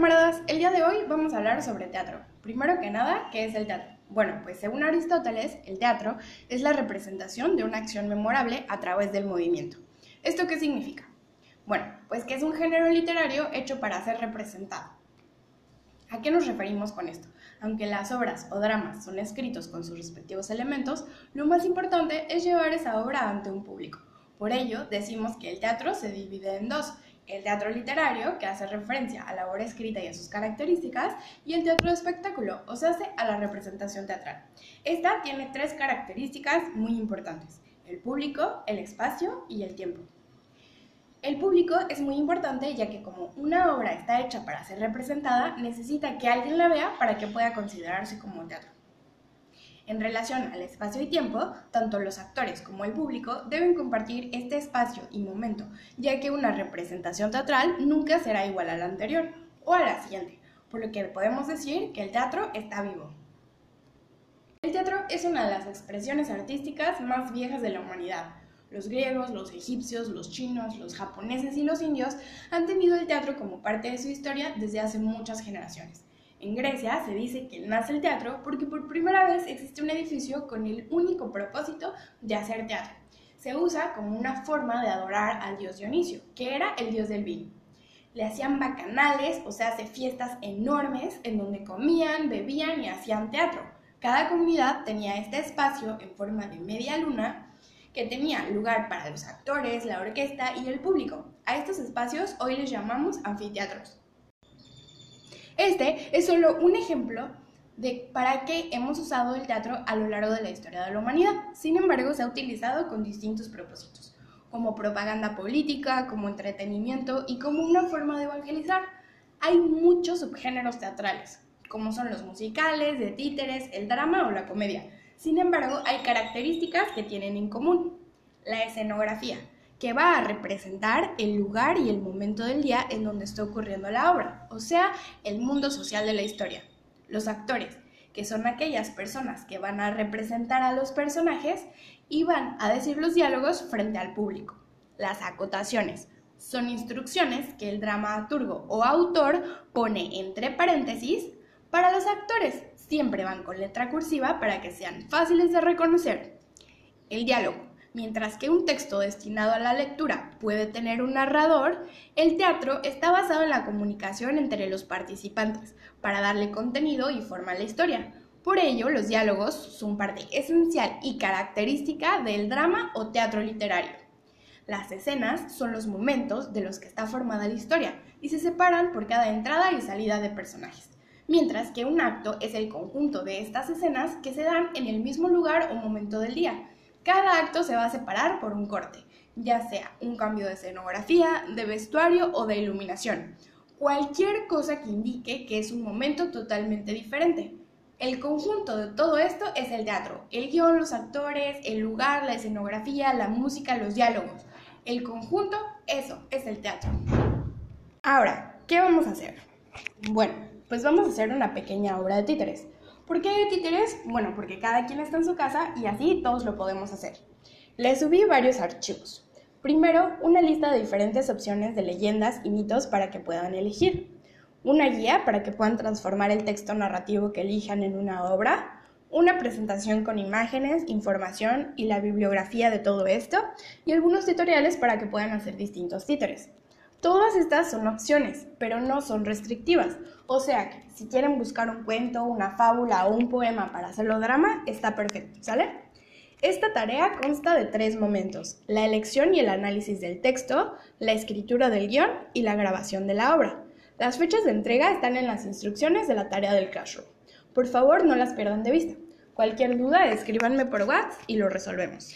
camaradas, el día de hoy vamos a hablar sobre teatro. Primero que nada, ¿qué es el teatro? Bueno, pues según Aristóteles, el teatro es la representación de una acción memorable a través del movimiento. ¿Esto qué significa? Bueno, pues que es un género literario hecho para ser representado. ¿A qué nos referimos con esto? Aunque las obras o dramas son escritos con sus respectivos elementos, lo más importante es llevar esa obra ante un público. Por ello, decimos que el teatro se divide en dos, el teatro literario, que hace referencia a la obra escrita y a sus características, y el teatro de espectáculo, o sea, a la representación teatral. Esta tiene tres características muy importantes, el público, el espacio y el tiempo. El público es muy importante ya que como una obra está hecha para ser representada, necesita que alguien la vea para que pueda considerarse como teatro. En relación al espacio y tiempo, tanto los actores como el público deben compartir este espacio y momento, ya que una representación teatral nunca será igual a la anterior o a la siguiente, por lo que podemos decir que el teatro está vivo. El teatro es una de las expresiones artísticas más viejas de la humanidad. Los griegos, los egipcios, los chinos, los japoneses y los indios han tenido el teatro como parte de su historia desde hace muchas generaciones. En Grecia se dice que nace el teatro porque por primera vez existe un edificio con el único propósito de hacer teatro. Se usa como una forma de adorar al dios Dionisio, que era el dios del vino. Le hacían bacanales, o sea, hace fiestas enormes en donde comían, bebían y hacían teatro. Cada comunidad tenía este espacio en forma de media luna que tenía lugar para los actores, la orquesta y el público. A estos espacios hoy les llamamos anfiteatros. Este es solo un ejemplo de para qué hemos usado el teatro a lo largo de la historia de la humanidad. Sin embargo, se ha utilizado con distintos propósitos, como propaganda política, como entretenimiento y como una forma de evangelizar. Hay muchos subgéneros teatrales, como son los musicales, de títeres, el drama o la comedia. Sin embargo, hay características que tienen en común. La escenografía, que va a representar el lugar y el momento del día en donde está ocurriendo la obra, o sea, el mundo social de la historia. Los actores, que son aquellas personas que van a representar a los personajes y van a decir los diálogos frente al público. Las acotaciones son instrucciones que el dramaturgo o autor pone entre paréntesis para los actores. Siempre van con letra cursiva para que sean fáciles de reconocer. El diálogo Mientras que un texto destinado a la lectura puede tener un narrador, el teatro está basado en la comunicación entre los participantes para darle contenido y forma a la historia. Por ello, los diálogos son parte esencial y característica del drama o teatro literario. Las escenas son los momentos de los que está formada la historia y se separan por cada entrada y salida de personajes, mientras que un acto es el conjunto de estas escenas que se dan en el mismo lugar o momento del día, cada acto se va a separar por un corte, ya sea un cambio de escenografía, de vestuario o de iluminación. Cualquier cosa que indique que es un momento totalmente diferente. El conjunto de todo esto es el teatro. El guion, los actores, el lugar, la escenografía, la música, los diálogos. El conjunto, eso es el teatro. Ahora, ¿qué vamos a hacer? Bueno, pues vamos a hacer una pequeña obra de títeres. ¿Por qué hay títeres? Bueno, porque cada quien está en su casa y así todos lo podemos hacer. Les subí varios archivos. Primero, una lista de diferentes opciones de leyendas y mitos para que puedan elegir. Una guía para que puedan transformar el texto narrativo que elijan en una obra. Una presentación con imágenes, información y la bibliografía de todo esto. Y algunos tutoriales para que puedan hacer distintos títeres. Todas estas son opciones, pero no son restrictivas. O sea que si quieren buscar un cuento, una fábula o un poema para hacerlo drama, está perfecto, ¿sale? Esta tarea consta de tres momentos, la elección y el análisis del texto, la escritura del guion y la grabación de la obra. Las fechas de entrega están en las instrucciones de la tarea del Classroom. Por favor, no las pierdan de vista. Cualquier duda, escríbanme por WhatsApp y lo resolvemos.